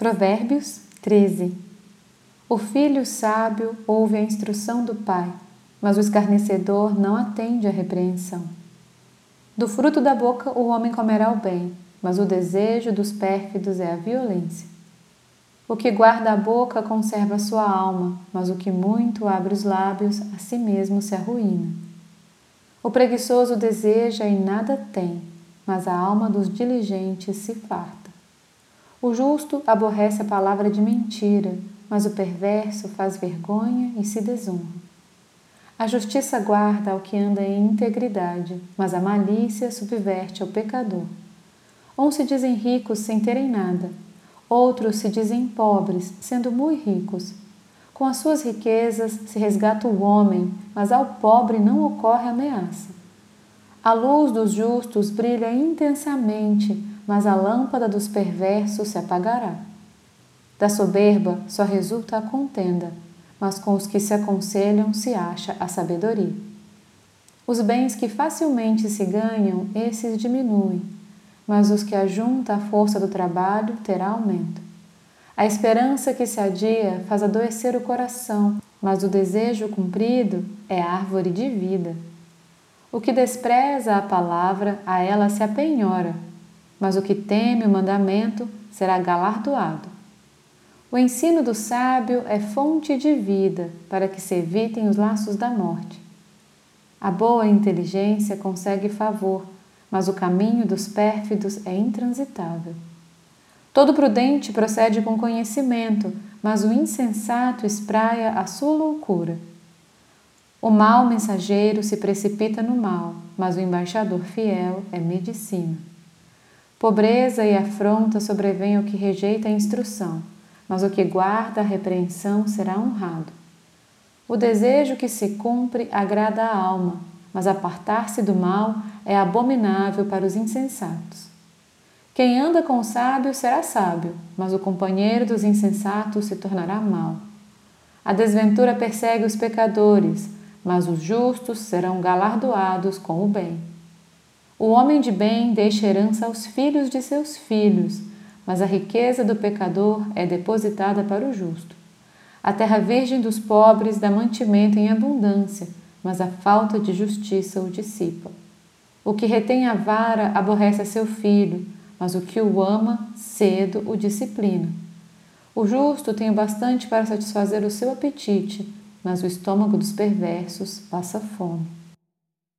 Provérbios 13 O filho sábio ouve a instrução do pai, mas o escarnecedor não atende à repreensão. Do fruto da boca o homem comerá o bem, mas o desejo dos pérfidos é a violência. O que guarda a boca conserva a sua alma, mas o que muito abre os lábios a si mesmo se arruína. O preguiçoso deseja e nada tem, mas a alma dos diligentes se farta. O justo aborrece a palavra de mentira, mas o perverso faz vergonha e se desonra. A justiça guarda ao que anda em integridade, mas a malícia subverte ao pecador. Uns se dizem ricos sem terem nada, outros se dizem pobres, sendo muito ricos. Com as suas riquezas se resgata o homem, mas ao pobre não ocorre ameaça. A luz dos justos brilha intensamente, mas a lâmpada dos perversos se apagará. Da soberba só resulta a contenda, mas com os que se aconselham se acha a sabedoria. Os bens que facilmente se ganham, esses diminuem, mas os que ajunta a força do trabalho terá aumento. A esperança que se adia faz adoecer o coração, mas o desejo cumprido é árvore de vida. O que despreza a palavra, a ela se apenhora, mas o que teme o mandamento será galardoado. O ensino do sábio é fonte de vida para que se evitem os laços da morte. A boa inteligência consegue favor, mas o caminho dos pérfidos é intransitável. Todo prudente procede com conhecimento, mas o insensato espraia a sua loucura. O mau mensageiro se precipita no mal, mas o embaixador fiel é medicina. Pobreza e afronta sobrevêm ao que rejeita a instrução, mas o que guarda a repreensão será honrado. O desejo que se cumpre agrada a alma, mas apartar-se do mal é abominável para os insensatos. Quem anda com o sábio será sábio, mas o companheiro dos insensatos se tornará mau. A desventura persegue os pecadores, mas os justos serão galardoados com o bem. O homem de bem deixa herança aos filhos de seus filhos, mas a riqueza do pecador é depositada para o justo. A terra virgem dos pobres dá mantimento em abundância, mas a falta de justiça o dissipa. O que retém a vara aborrece a seu filho, mas o que o ama cedo o disciplina. O justo tem bastante para satisfazer o seu apetite, mas o estômago dos perversos passa fome.